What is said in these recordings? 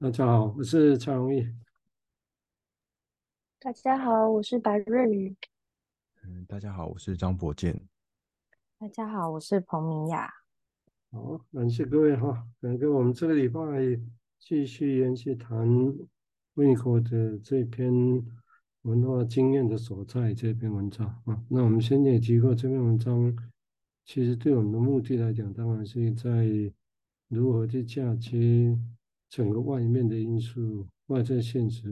大家好，我是蔡荣义。大家好，我是白瑞宇。嗯，大家好，我是张博健。大家好，我是彭明雅。好，感谢各位哈，感谢我们这个礼拜继续延续谈魏国的这篇文化经验的所在这篇文章啊。那我们先前也提过，这篇文章其实对我们的目的来讲，当然是在如何去嫁接。整个外面的因素、外在现实，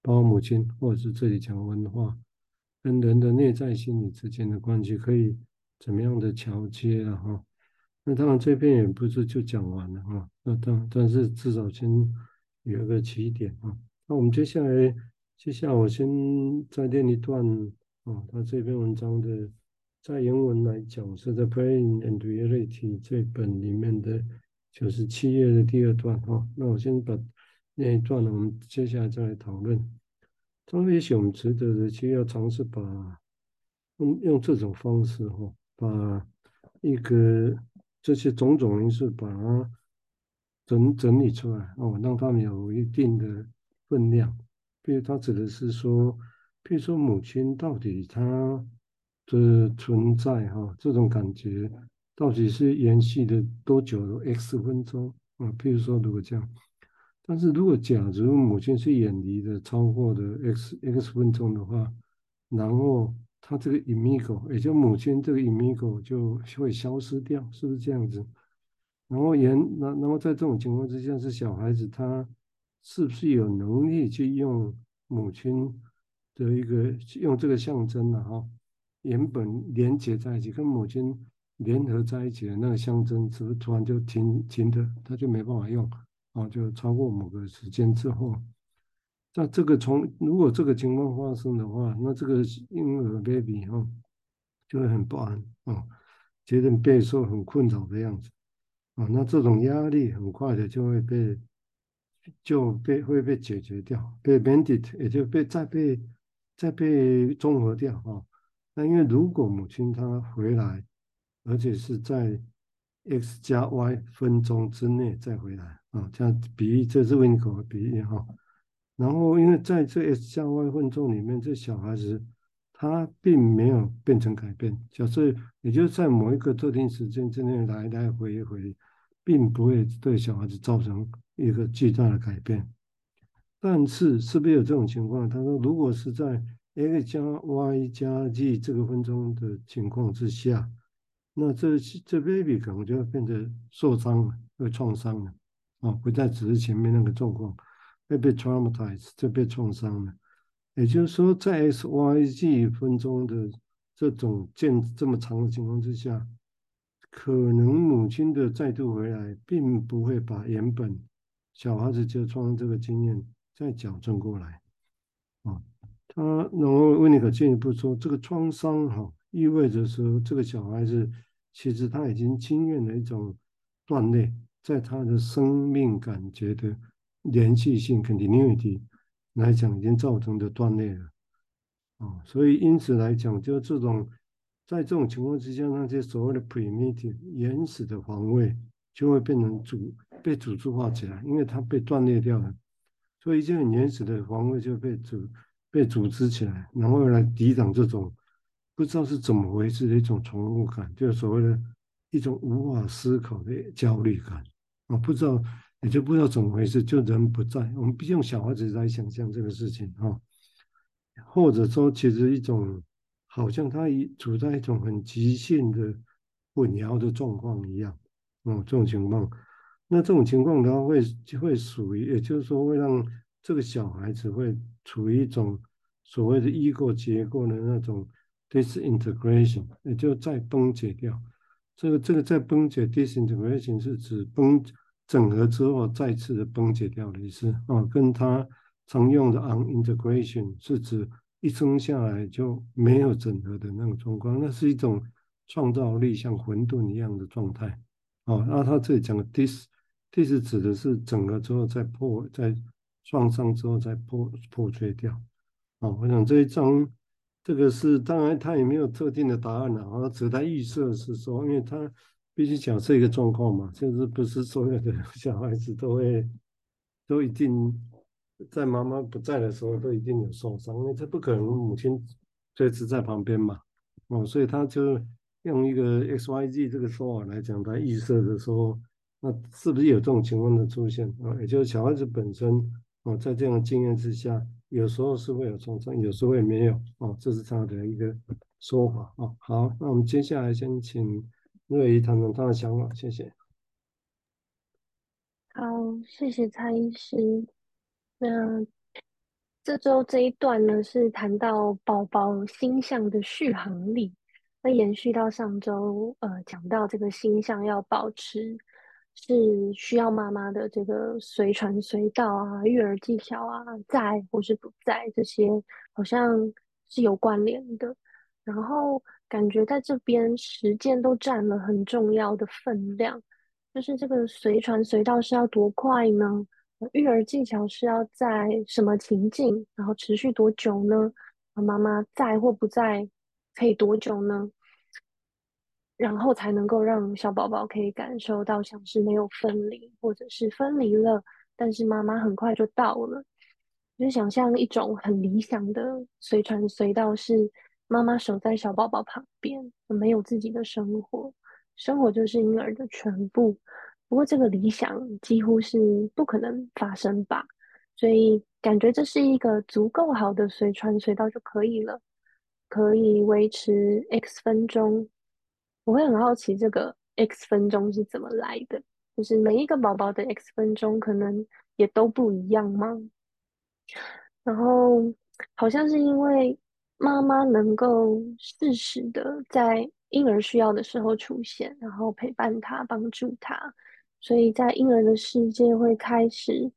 包括母亲，或者是这里讲文化，跟人的内在心理之间的关系，可以怎么样的桥接啊？哈，那当然这篇也不是就讲完了啊。那但但是至少先有一个起点啊。那我们接下来，接下来我先再念一段啊，他这篇文章的在原文来讲是在《pain and Reality》这本里面的。九十七页的第二段哈，那我先把那一段呢，我们接下来再来讨论。当然，也许我们值得的，其实要尝试把用用这种方式哈，把一个这些种种因素把它整整理出来哦，让他们有一定的分量。比如，他指的是说，比如说母亲到底她的存在哈，这种感觉。到底是延续了多久的 x 分钟啊？譬如说，如果这样，但是如果假如母亲是远离的超过的 x x 分钟的话，然后他这个 imago，也就母亲这个 imago 就会消失掉，是不是这样子？然后延，然然后在这种情况之下，是小孩子他是不是有能力去用母亲的一个用这个象征呢？哈，原本连接在一起跟母亲。联合在一起的那个象征，是不是突然就停停的，它就没办法用啊？就超过某个时间之后，那这个从如果这个情况发生的话，那这个婴儿 baby 哈就会很不安啊，觉得备受很困扰的样子啊。那这种压力很快的就会被就被会被解决掉，被 mended 也就被再被再被综合掉啊。那因为如果母亲她回来，而且是在 x 加 y 分钟之内再回来啊，这样比喻，这是维尼口的比喻哈。然后，因为在这 x 加 y 分钟里面，这小孩子他并没有变成改变，假设也就是在某一个特定时间之内来来回回，并不会对小孩子造成一个巨大的改变。但是，是不是有这种情况？他说，如果是在 x 加 y 加 z 这个分钟的情况之下。那这这 baby 可能就会变得受伤了，会创伤了，啊，不再只是前面那个状况，会被 traumatized，就被创伤了。也就是说，在 x y z 分钟的这种见这么长的情况之下，可能母亲的再度回来，并不会把原本小孩子就创伤这个经验再矫正过来，啊，他然后维尼可进一步说，这个创伤哈。意味着说，这个小孩子其实他已经经验了一种断裂，在他的生命感觉的连续性 （continuity） 来讲，已经造成的断裂了。啊，所以因此来讲，就这种在这种情况之下，那些所谓的 primitive 原始的防卫就会变成组被组织化起来，因为它被断裂掉了，所以这种原始的防卫就被组被组织起来，然后来抵挡这种。不知道是怎么回事的一种重复感，就是所谓的一种无法思考的焦虑感啊！不知道，也就不知道怎么回事，就人不在。我们毕竟小孩子来想象这个事情啊，或者说，其实一种好像他已处在一种很极限的混淆的状况一样，哦，这种情况，那这种情况的话，会就会属于，也就是说，会让这个小孩子会处于一种所谓的异构结构的那种。Disintegration 也就再崩解掉，这个这个再崩解 disintegration 是指崩整合之后再次的崩解掉的意思啊，跟他常用的 unintegration 是指一生下来就没有整合的那种状况，那是一种创造力像混沌一样的状态啊。那他这里讲的 dis dis 指的是整合之后再破，再创伤之后再破破碎掉啊。我想这一章。这个是当然，他也没有特定的答案了啊，只是他预设是说，因为他必须讲这个状况嘛，就是不是所有的 小孩子都会都一定在妈妈不在的时候都一定有受伤，因为这不可能母亲随时在旁边嘛，哦，所以他就用一个 X Y Z 这个说法来讲，他预设的说，那是不是有这种情况的出现啊？也就是小孩子本身哦，在这样的经验之下，有时候是会有创伤，有时候也没有哦，这是他的一个说法哦。好，那我们接下来先请瑞仪谈谈他的想法，谢谢。好，谢谢蔡医师。那这周这一段呢，是谈到宝宝心象的续航力。那延续到上周，呃，讲到这个心象要保持，是需要妈妈的这个随传随到啊，育儿技巧啊，在或是不在，这些好像是有关联的。然后感觉在这边时间都占了很重要的分量。就是这个随传随到是要多快呢？育儿技巧是要在什么情境，然后持续多久呢？妈妈在或不在，可以多久呢？然后才能够让小宝宝可以感受到像是没有分离，或者是分离了，但是妈妈很快就到了。就想象一种很理想的随传随到，是妈妈守在小宝宝旁边，没有自己的生活。生活就是婴儿的全部，不过这个理想几乎是不可能发生吧，所以感觉这是一个足够好的随传随到就可以了，可以维持 x 分钟。我会很好奇这个 x 分钟是怎么来的，就是每一个宝宝的 x 分钟可能也都不一样吗？然后好像是因为妈妈能够适时的在。婴儿需要的时候出现，然后陪伴他，帮助他，所以在婴儿的世界会开始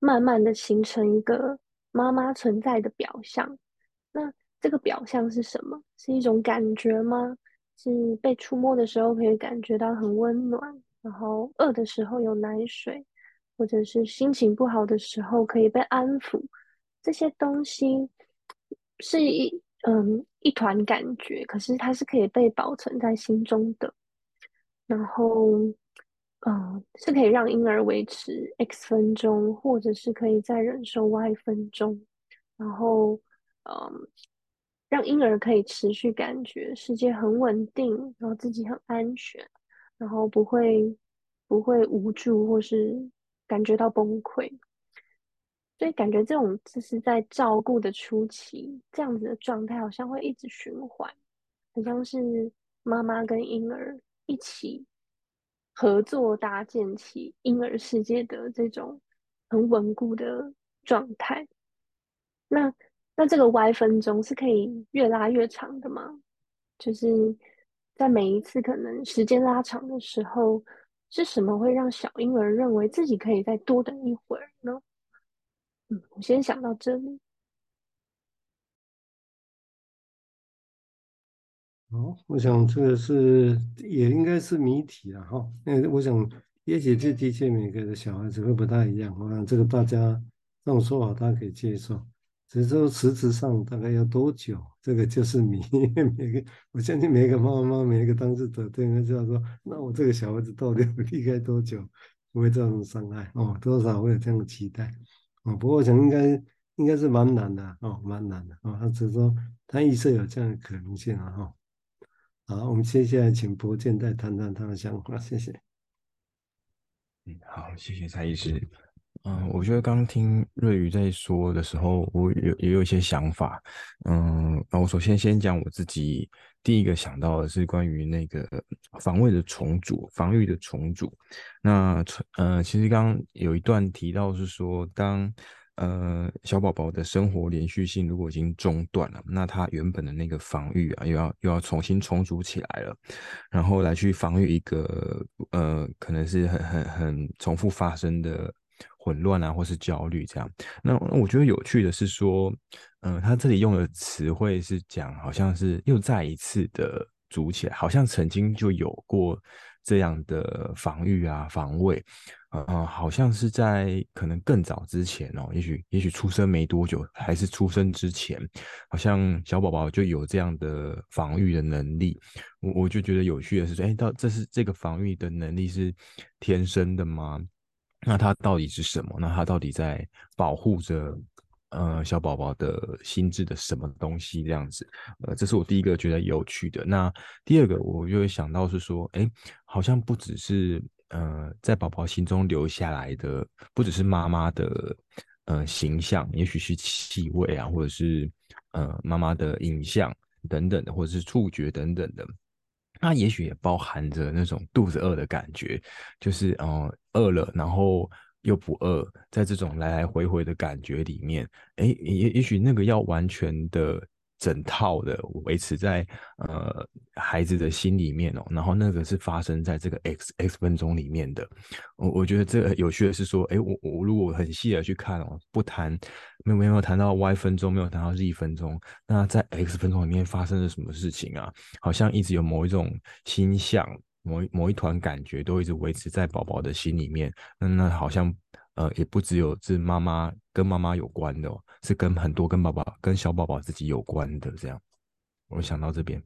慢慢的形成一个妈妈存在的表象。那这个表象是什么？是一种感觉吗？是被触摸的时候可以感觉到很温暖，然后饿的时候有奶水，或者是心情不好的时候可以被安抚。这些东西是一。嗯，一团感觉，可是它是可以被保存在心中的。然后，嗯，是可以让婴儿维持 x 分钟，或者是可以再忍受 y 分钟。然后，嗯，让婴儿可以持续感觉世界很稳定，然后自己很安全，然后不会不会无助或是感觉到崩溃。所以感觉这种就是在照顾的初期，这样子的状态好像会一直循环，好像是妈妈跟婴儿一起合作搭建起婴儿世界的这种很稳固的状态。那那这个 Y 分钟是可以越拉越长的吗？就是在每一次可能时间拉长的时候，是什么会让小婴儿认为自己可以再多等一会儿呢？嗯，我先想到这里。好，我想这个是也应该是谜题了哈。那我想，也许这的确每个的小孩子会不太一样。我想这个大家这种说法大家可以接受，只是说实质上大概要多久，这个就是谜。每个我相信每一个妈妈、每一个当事者都应该知道说，那我这个小孩子到底要离开多久不会造成伤害哦？多少会有这样的期待。哦，不过我想应该应该是蛮难的哦，蛮难的哦。他只是说他预设有这样的可能性啊哈。好，我们接下来请博健再谈谈他的想法，谢谢。嗯，好，谢谢蔡医师。嗯，我觉得刚听瑞宇在说的时候，我有也有一些想法。嗯，那我首先先讲我自己。第一个想到的是关于那个防卫的重组，防御的重组。那呃，其实刚刚有一段提到是说，当呃小宝宝的生活连续性如果已经中断了，那他原本的那个防御啊，又要又要重新重组起来了，然后来去防御一个呃可能是很很很重复发生的。混乱啊，或是焦虑这样。那我觉得有趣的是说，嗯、呃，他这里用的词汇是讲，好像是又再一次的组起来，好像曾经就有过这样的防御啊、防卫，嗯、呃，好像是在可能更早之前哦，也许也许出生没多久，还是出生之前，好像小宝宝就有这样的防御的能力。我我就觉得有趣的是说，哎，到这是这个防御的能力是天生的吗？那它到底是什么？那它到底在保护着呃小宝宝的心智的什么东西？这样子，呃，这是我第一个觉得有趣的。那第二个，我就会想到是说，哎，好像不只是呃在宝宝心中留下来的，不只是妈妈的呃形象，也许是气味啊，或者是呃妈妈的影像等等的，或者是触觉等等的。它也许也包含着那种肚子饿的感觉，就是嗯饿了，然后又不饿，在这种来来回回的感觉里面，诶，也也许那个要完全的。整套的维持在呃孩子的心里面哦，然后那个是发生在这个 x x 分钟里面的。我我觉得这个有趣的是说，哎，我我如果很细的去看哦，不谈没有没有谈到 y 分钟，没有谈到 z 分钟，那在 x 分钟里面发生了什么事情啊？好像一直有某一种心象，某某一团感觉都一直维持在宝宝的心里面。那那好像。呃，也不只有是妈妈跟妈妈有关的哦，是跟很多跟宝宝、跟小宝宝自己有关的这样。我想到这边，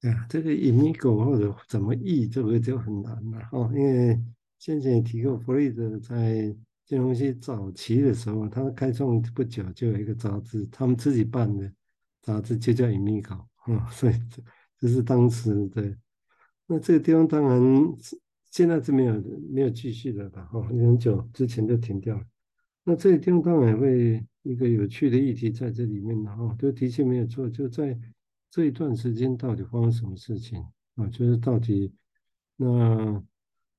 对啊，这个 imigo 或者怎么译，这个就很难了哦。因为先前也提过，弗雷德在金融系早期的时候，他开创不久就有一个杂志，他们自己办的杂志就叫 imigo 啊，所以这这是当时的。那这个地方当然。现在是没有没有继续的了哈，很久之前就停掉了。那这一天当然会一个有趣的议题在这里面，然后就的确没有错，就在这一段时间到底发生什么事情啊？就是到底那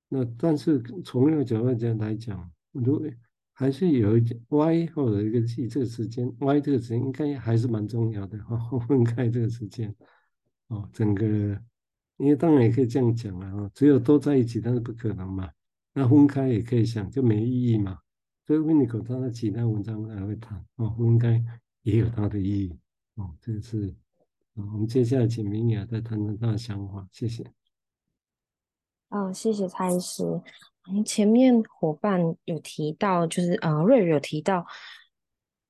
那但是从那个角度讲来讲，如果还是有一点 Y 或者一个 Z 这个时间，Y 这个时间应该还是蛮重要的哈，分开这个时间哦，整个。因为当然也可以这样讲了啊，只有都在一起，但是不可能嘛。那分开也可以想，就没意义嘛。所以温尼科他的其他文章还会谈哦，分开也有它的意义哦。这是我们接下来请明雅再谈谈他的想法，谢谢。嗯、哦，谢谢蔡医师。前面伙伴有提到，就是呃，瑞有提到。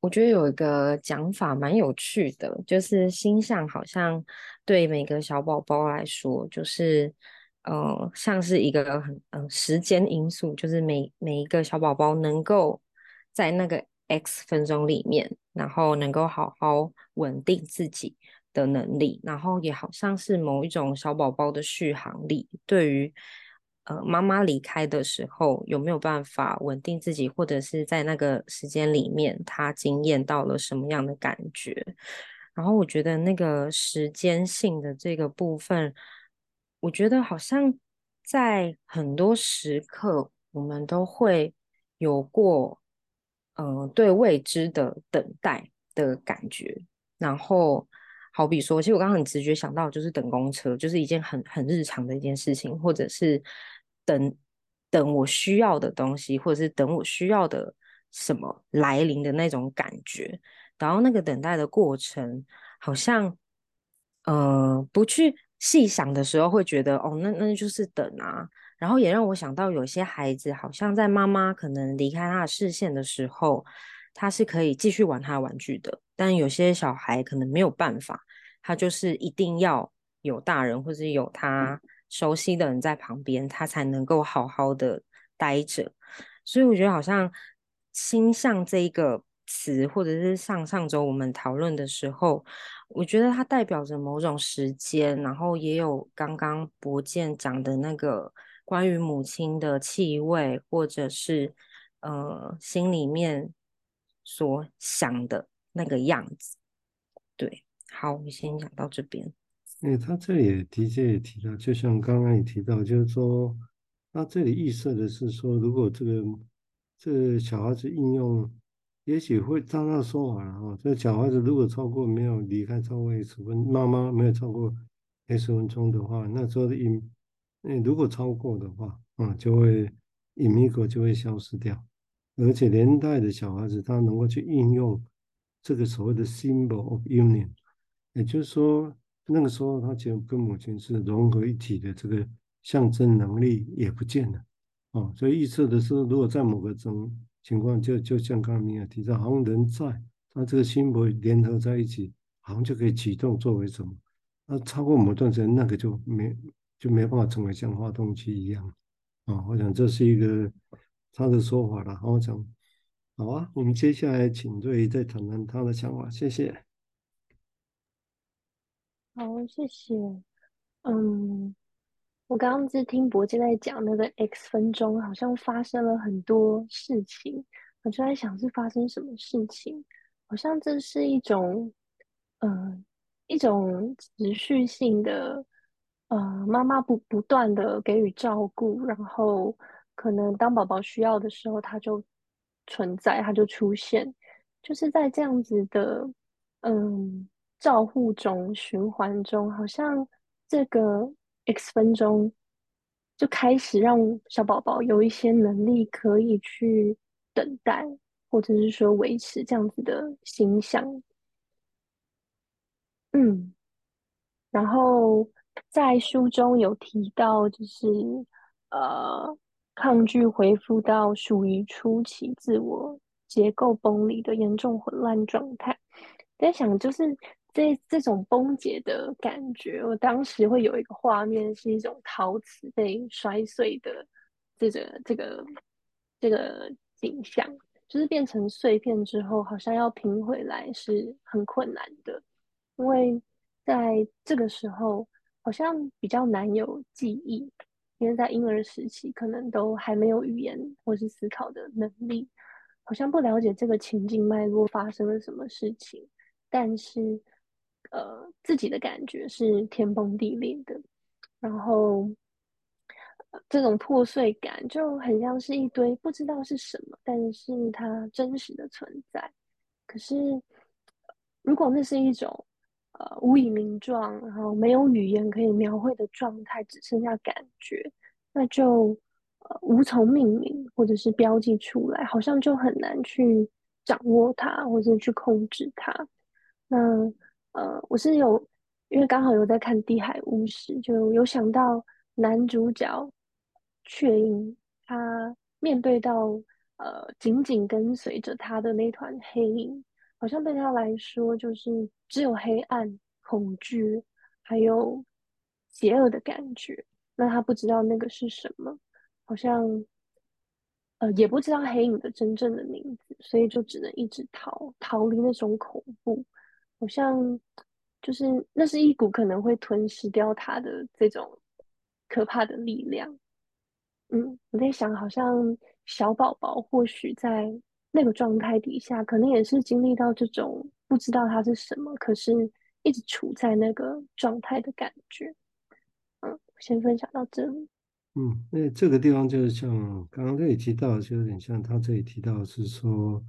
我觉得有一个讲法蛮有趣的，就是心象好像对每个小宝宝来说，就是呃，像是一个很嗯、呃、时间因素，就是每每一个小宝宝能够在那个 X 分钟里面，然后能够好好稳定自己的能力，然后也好像是某一种小宝宝的续航力，对于。呃，妈妈离开的时候有没有办法稳定自己，或者是在那个时间里面，她经验到了什么样的感觉？然后我觉得那个时间性的这个部分，我觉得好像在很多时刻，我们都会有过，嗯、对未知的等待的感觉。然后，好比说，其实我刚刚很直觉想到，就是等公车，就是一件很很日常的一件事情，或者是。等等，我需要的东西，或者是等我需要的什么来临的那种感觉，然后那个等待的过程，好像，呃，不去细想的时候，会觉得哦，那那就是等啊。然后也让我想到，有些孩子好像在妈妈可能离开他的视线的时候，他是可以继续玩他的玩具的，但有些小孩可能没有办法，他就是一定要有大人或者有他。熟悉的人在旁边，他才能够好好的待着。所以我觉得，好像“心象”这一个词，或者是上上周我们讨论的时候，我觉得它代表着某种时间，然后也有刚刚博健讲的那个关于母亲的气味，或者是呃心里面所想的那个样子。对，好，我们先讲到这边。因为他这里也的确也提到，就像刚刚也提到，就是说，他这里预设的是说，如果这个这个小孩子应用，也许会照他说法了哈。这个小孩子如果超过没有离开超过十分，妈妈没有超过十分钟的话，那时候的应，如果超过的话，啊，就会 imigo 就会消失掉，而且连带的小孩子他能够去应用这个所谓的 symbol of union，也就是说。那个时候，他就跟母亲是融合一体的，这个象征能力也不见了，哦，所以预测的是，如果在某个种情况，就就像刚刚你也提到，好像人在，他这个心魄联合在一起，好像就可以启动作为什么？那超过某段时间，那个就没就没办法成为像发动机一样，啊、哦，我想这是一个他的说法了。好讲，好啊，我们接下来请瑞再谈谈他的想法，谢谢。好，谢谢。嗯，我刚刚是听柏杰在讲那个 X 分钟，好像发生了很多事情，我就在想是发生什么事情，好像这是一种，嗯，一种持续性的。呃，妈妈不不断的给予照顾，然后可能当宝宝需要的时候，他就存在，他就出现，就是在这样子的嗯照护中循环中，好像这个 X 分钟就开始让小宝宝有一些能力可以去等待，或者是说维持这样子的形象，嗯，然后。在书中有提到，就是呃，抗拒恢复到属于初期自我结构崩离的严重混乱状态。在想，就是这这种崩解的感觉，我当时会有一个画面，是一种陶瓷被摔碎的这个这个这个景象，就是变成碎片之后，好像要拼回来是很困难的，因为在这个时候。好像比较难有记忆，因为在婴儿时期可能都还没有语言或是思考的能力，好像不了解这个情境脉络发生了什么事情，但是呃自己的感觉是天崩地裂的，然后、呃、这种破碎感就很像是一堆不知道是什么，但是它真实的存在。可是如果那是一种。呃，无以名状，然后没有语言可以描绘的状态，只剩下感觉，那就呃无从命名或者是标记出来，好像就很难去掌握它，或者去控制它。那呃，我是有，因为刚好有在看《地海巫师》，就有想到男主角雀鹰，他面对到呃紧紧跟随着他的那团黑影。好像对他来说，就是只有黑暗、恐惧，还有邪恶的感觉。那他不知道那个是什么，好像呃也不知道黑影的真正的名字，所以就只能一直逃，逃离那种恐怖。好像就是那是一股可能会吞噬掉他的这种可怕的力量。嗯，我在想，好像小宝宝或许在。那个状态底下，可能也是经历到这种不知道它是什么，可是一直处在那个状态的感觉。嗯，先分享到这里。嗯，那这个地方就是像刚刚这里提到，就有点像他这里提到是说，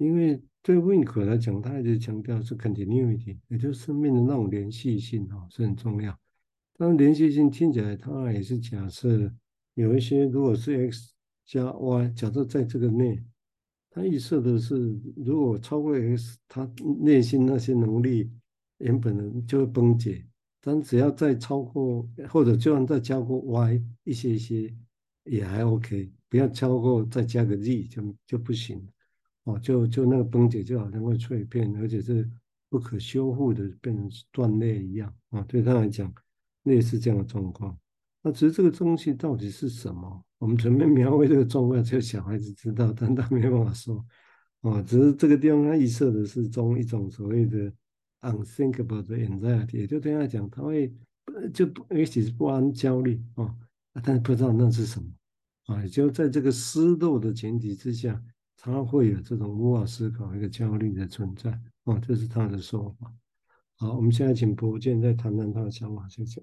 因为对 Winnicott 来讲，他一直强调是 continuity，也就是生命的那种连续性啊，是很重要。当然，连续性听起来，他也是假设有一些，如果是 X 加 Y，假设在这个内。他预设的是，如果超过 X，他内心那些能力原本的就会崩解。但只要再超过，或者就算再加过 Y 一些一些，也还 OK。不要超过再加个 Z 就就不行。哦，就就那个崩解就好像会碎片，而且是不可修复的，变成断裂一样。啊，对他来讲，类似这样的状况。那只是这个东西到底是什么？我们准备描绘这个状况，只有小孩子知道，但他没有办法说。哦，只是这个地方他预设的是中一种所谓的 unthinkable 的 anxiety，也就对他讲，他会就也许是不安、焦虑啊，但是不知道那是什么啊。就在这个失落的前提之下，他会有这种无法思考一个焦虑的存在。哦，这是他的说法。好，我们现在请博建再谈谈他的想法，谢谢。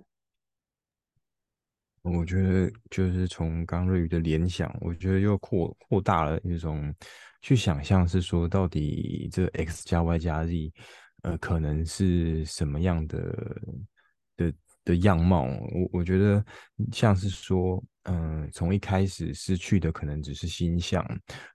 我觉得就是从刚瑞宇的联想，我觉得又扩扩大了一种去想象，是说到底这 x 加 y 加 z，呃，可能是什么样的的样貌？我我觉得像是说。嗯，从一开始失去的可能只是心象，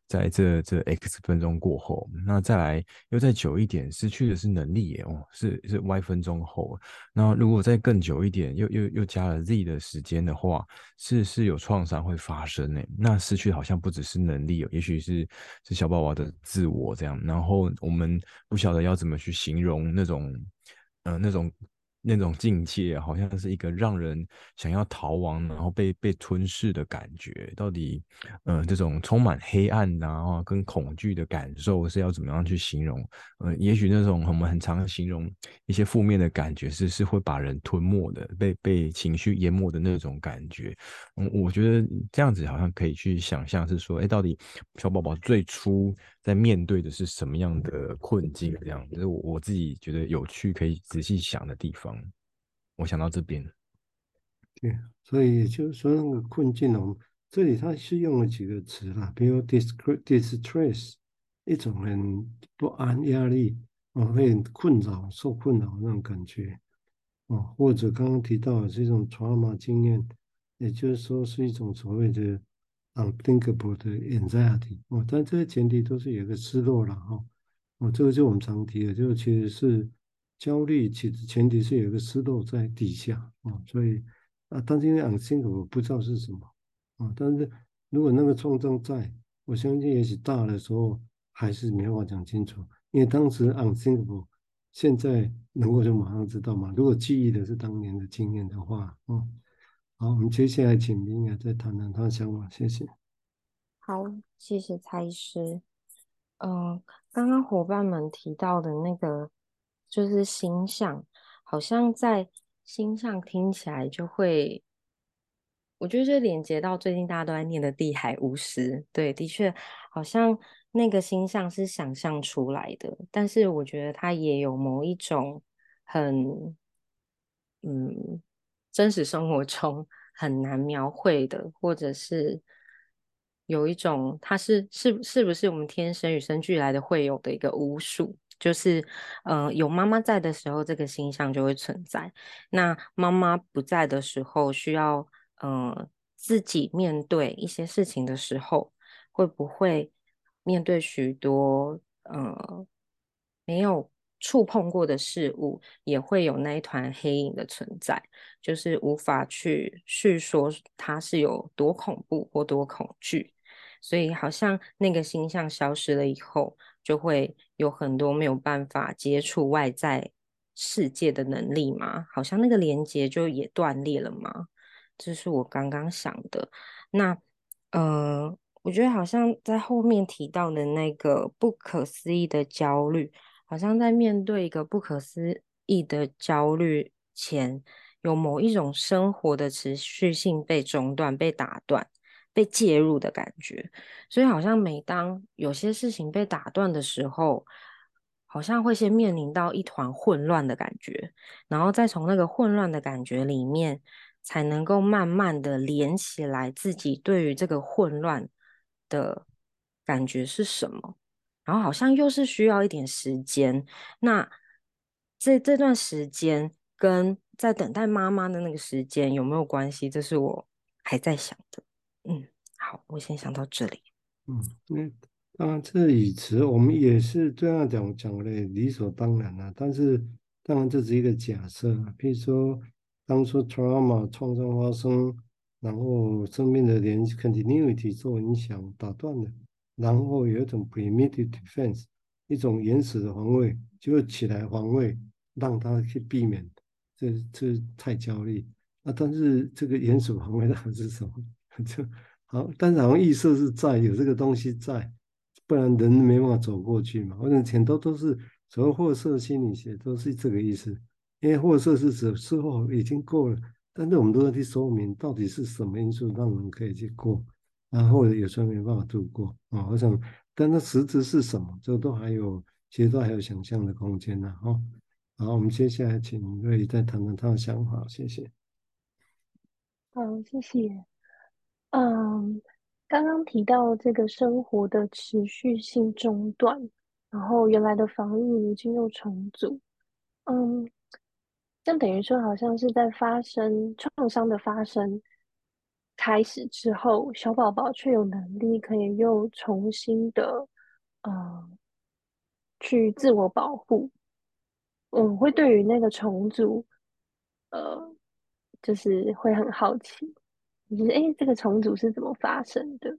在这这 x 分钟过后，那再来又再久一点，失去的是能力耶哦，是是 y 分钟后，那如果再更久一点，又又又加了 z 的时间的话，是是有创伤会发生呢。那失去好像不只是能力哦，也许是是小宝宝的自我这样，然后我们不晓得要怎么去形容那种，嗯、那种那种境界，好像是一个让人想要逃亡，然后被被吞噬的感觉。到底，呃，这种充满黑暗然后跟恐惧的感受是要怎么样去形容？呃，也许那种我们很常形容一些负面的感觉是是会把人吞没的，被被情绪淹没的那种感觉。嗯，我觉得这样子好像可以去想象，是说，哎，到底小宝宝最初在面对的是什么样的困境？这样，就是我我自己觉得有趣，可以仔细想的地方。我想到这边，对，所以就是说那个困境哦，这里他是用了几个词啦，比如 distress，一种很不安、压力哦，会很困扰、受困扰那种感觉哦，或者刚刚提到的这种 trauma 经验，也就是说是一种所谓的 unthinkable 的 anxiety 哦，但这些前提都是有个失落了哈，哦，这个就我们常提的，就其实是。焦虑其实前提是有一个失落在底下啊，所以啊，但是因为 unthinkable 不知道是什么啊，但是如果那个创伤在，我相信也许大的时候还是没法讲清楚，因为当时 unthinkable 现在能够就马上知道嘛。如果记忆的是当年的经验的话，嗯，好，我们接下来请明雅再谈谈他的想法，谢谢。好，谢谢蔡医师。嗯，刚刚伙伴们提到的那个。就是星象，好像在星象听起来就会，我觉得就连接到最近大家都在念的地海巫师。对，的确，好像那个星象是想象出来的，但是我觉得它也有某一种很，嗯，真实生活中很难描绘的，或者是有一种它是是是不是我们天生与生俱来的会有的一个巫术。就是，呃，有妈妈在的时候，这个形象就会存在。那妈妈不在的时候，需要，呃，自己面对一些事情的时候，会不会面对许多，呃，没有触碰过的事物，也会有那一团黑影的存在，就是无法去叙说它是有多恐怖或多恐惧。所以，好像那个星象消失了以后。就会有很多没有办法接触外在世界的能力嘛，好像那个连接就也断裂了嘛。这是我刚刚想的。那，呃，我觉得好像在后面提到的那个不可思议的焦虑，好像在面对一个不可思议的焦虑前，有某一种生活的持续性被中断、被打断。被介入的感觉，所以好像每当有些事情被打断的时候，好像会先面临到一团混乱的感觉，然后再从那个混乱的感觉里面，才能够慢慢的连起来自己对于这个混乱的感觉是什么，然后好像又是需要一点时间。那这这段时间跟在等待妈妈的那个时间有没有关系？这是我还在想的。嗯，好，我先想到这里。嗯，那当然，这语词我们也是这样讲讲的理所当然了。但是，当然这是一个假设。比如说，当初 trauma 创伤发生，然后生命的连 continuity 受影响打断了，然后有一种 primitive defense，一种原始的防卫，就会起来防卫，让他去避免这这太焦虑。啊，但是这个原始防卫到底是什么？就好，但是好像意识是在有这个东西在，不然人没办法走过去嘛。反正很多都是所谓货色心理学都是这个意思，因为货色是指事后已经过了，但是我们都要去说明到底是什么因素让人可以去过，然后有时候没办法度过啊。我想，但它实质是什么，这都还有，其实都还有想象的空间呢。哈，好，我们接下来请瑞再谈谈他的想法，谢谢。好，谢谢。嗯，刚刚提到这个生活的持续性中断，然后原来的防御如今又重组，嗯，这等于说好像是在发生创伤的发生开始之后，小宝宝却有能力可以又重新的，嗯，去自我保护。嗯，会对于那个重组，呃，就是会很好奇。就是哎，这个重组是怎么发生的？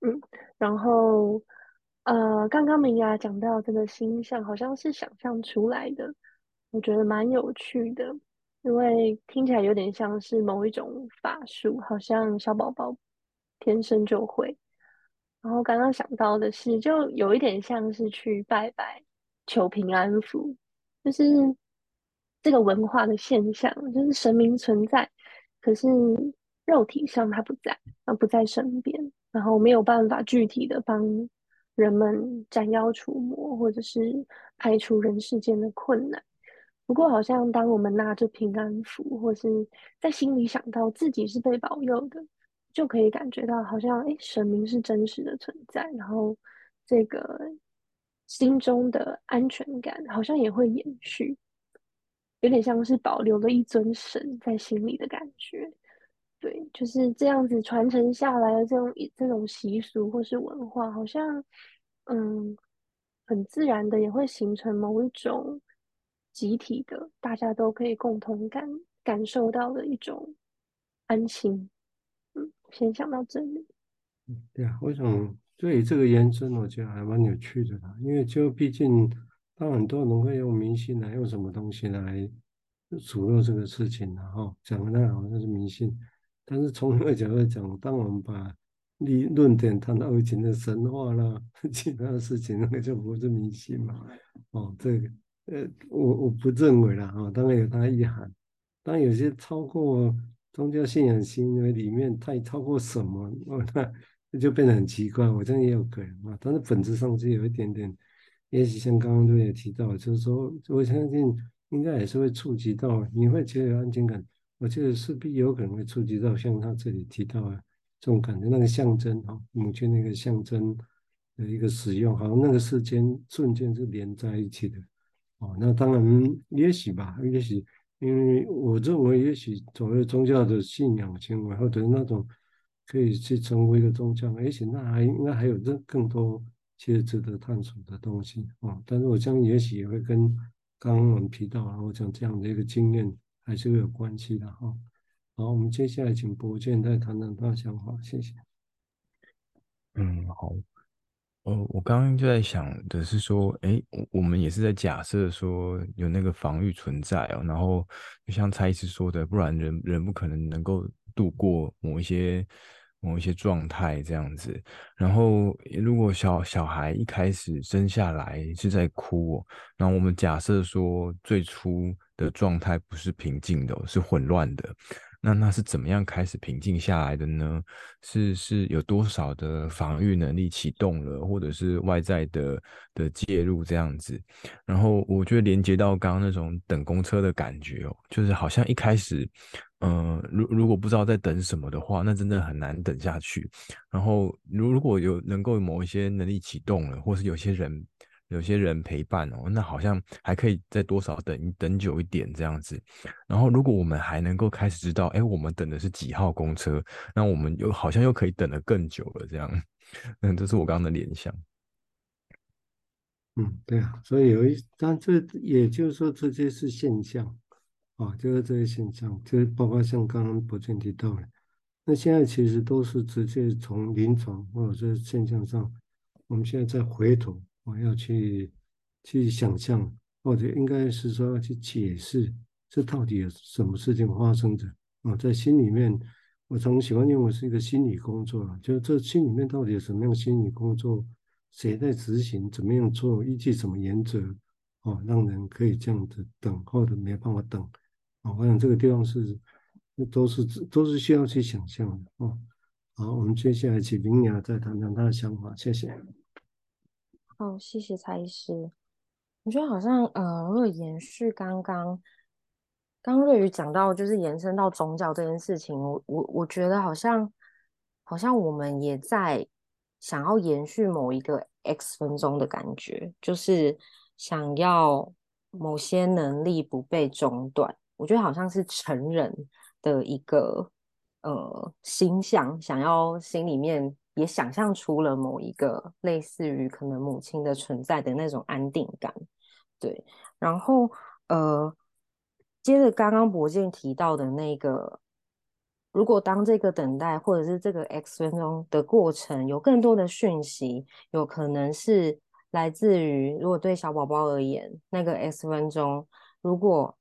嗯，然后呃，刚刚明雅讲到这个星象好像是想象出来的，我觉得蛮有趣的，因为听起来有点像是某一种法术，好像小宝宝天生就会。然后刚刚想到的是，就有一点像是去拜拜求平安符，就是这个文化的现象，就是神明存在，可是肉体上他不在，他不在身边，然后没有办法具体的帮人们斩妖除魔，或者是排除人世间的困难。不过，好像当我们拿着平安符，或是在心里想到自己是被保佑的。就可以感觉到，好像诶，神明是真实的存在，然后这个心中的安全感好像也会延续，有点像是保留了一尊神在心里的感觉。对，就是这样子传承下来的这种这种习俗或是文化，好像嗯，很自然的也会形成某一种集体的，大家都可以共同感感受到的一种安心。嗯先想到这里。对啊，我想对这个延伸，我觉得还蛮有趣的啦。因为就毕竟，当很多人会用迷信来用什么东西来左右这个事情，然后讲的那好像是迷信。但是从另一个角度讲，当我们把立论点谈到以前的神话啦，其他的事情，那就不是迷信嘛。哦，这个呃，我我不认为啦。哈，当然有它意涵，当有些超过。宗教信仰行为里面太超过什么，哦那那就变得很奇怪。我这样也有可能啊，但是本质上是有一点点，也许像刚刚都也提到，就是说，我相信应该也是会触及到，你会觉得有安全感，我觉得势必有可能会触及到像他这里提到的这种感觉，那个象征哈，母亲那个象征的一个使用，好像那个时间瞬间是连在一起的。哦，那当然也许吧，也许。因为我认为，也许所谓宗教的信仰行为，或者那种可以去成为一个宗教，也许那还应该还有更更多其实值得探索的东西啊。但是我相信，也许也会跟刚刚我们提到啊，我讲这样的一个经验还是会有关系的哈。好，我们接下来请伯健再谈谈他的想法，谢谢。嗯，好。哦，我刚刚就在想的是说，哎，我们也是在假设说有那个防御存在哦，然后就像蔡医师说的，不然人人不可能能够度过某一些某一些状态这样子。然后如果小小孩一开始生下来是在哭哦，然后我们假设说最初的状态不是平静的，是混乱的。那那是怎么样开始平静下来的呢？是是有多少的防御能力启动了，或者是外在的的介入这样子？然后我觉得连接到刚刚那种等公车的感觉哦，就是好像一开始，嗯、呃，如如果不知道在等什么的话，那真的很难等下去。然后如如果有能够某一些能力启动了，或是有些人。有些人陪伴哦，那好像还可以再多少等等久一点这样子。然后，如果我们还能够开始知道，哎，我们等的是几号公车，那我们又好像又可以等得更久了这样。嗯，这是我刚刚的联想。嗯，对啊，所以有一，但这也就是说，这些是现象啊，就是这些现象，就是包括像刚刚伯俊提到的，那现在其实都是直接从临床或者是现象上，我们现在再回头。我要去去想象，或者应该是说要去解释，这到底有什么事情发生着啊？在心里面，我从喜欢认为是一个心理工作了，就这心里面到底有什么样心理工作，谁在执行，怎么样做，依据什么原则啊，让人可以这样子等，或者没办法等啊？我想这个地方是都是都是需要去想象的啊。好，我们接下来请明雅再谈谈她的想法，谢谢。哦，谢谢蔡医师。我觉得好像，呃，如果延续刚刚刚瑞宇讲到，就是延伸到宗教这件事情，我我我觉得好像好像我们也在想要延续某一个 X 分钟的感觉，就是想要某些能力不被中断。我觉得好像是成人的一个呃心象，想要心里面。也想象出了某一个类似于可能母亲的存在的那种安定感，对。然后呃，接着刚刚博静提到的那个，如果当这个等待或者是这个 X 分钟的过程有更多的讯息，有可能是来自于如果对小宝宝而言，那个 X 分钟如果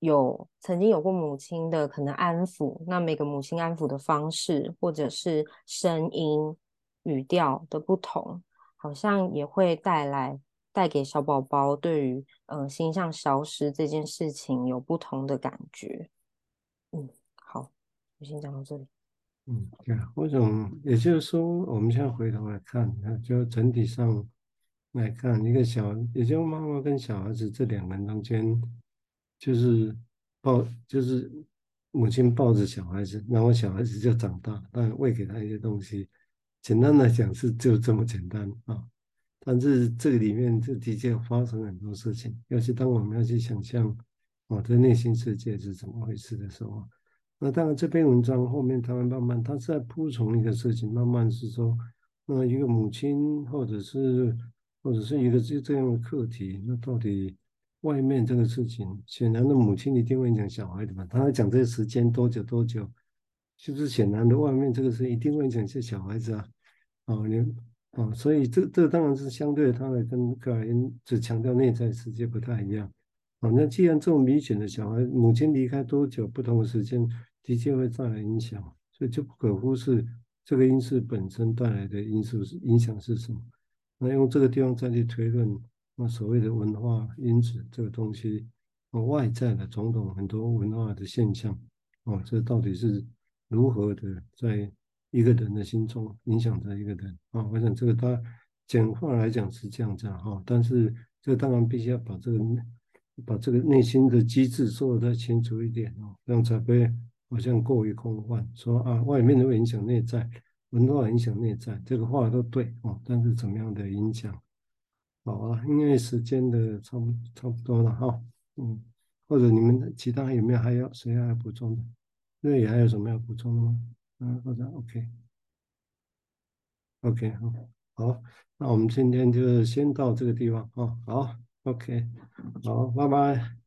有曾经有过母亲的可能安抚，那每个母亲安抚的方式或者是声音、语调的不同，好像也会带来带给小宝宝对于嗯、呃、星象消失这件事情有不同的感觉。嗯，好，我先讲到这里。嗯，对啊，我想也就是说，我们现在回头来看，就整体上来看，一个小，也就妈妈跟小孩子这两个人中间，就是抱，就是母亲抱着小孩子，然后小孩子就长大，但喂给他一些东西，简单来讲是就这么简单啊。但是这个里面就的确发生很多事情，尤其当我们要去想象我的内心世界是怎么回事的时候。那当然，这篇文章后面他们慢慢，他是在铺陈一个事情，慢慢是说，那一个母亲或者是或者是一个这这样的课题，那到底外面这个事情，显然的母亲一定会影响小孩的嘛？他讲这个时间多久多久，是不是显然的外面这个事一定会影响些小孩子啊？哦，你哦，所以这这当然是相对他来跟克莱因只强调内在世界不太一样。哦，那既然这么明显的小孩，母亲离开多久，不同的时间的确会带来影响，所以就不可忽视这个因素本身带来的因素是影响是什么。那用这个地方再去推论，那所谓的文化因子这个东西，外在的种种很多文化的现象，哦，这到底是如何的在一个人的心中影响着一个人啊？我想这个他简化来讲是这样子哈，但是这当然必须要把这个。把这个内心的机制说得再清楚一点哦，这样才不会好像过于空泛。说啊，外面的会影响内在，文化影响内在，这个话都对哦。但是怎么样的影响？好啊，因为时间的差不差不多了哈。嗯，或者你们其他有没有还要谁还要补充的？瑞也还有什么要补充的吗？嗯，好的 OK，OK，好，好，那我们今天就先到这个地方啊。好。OK，好，拜拜。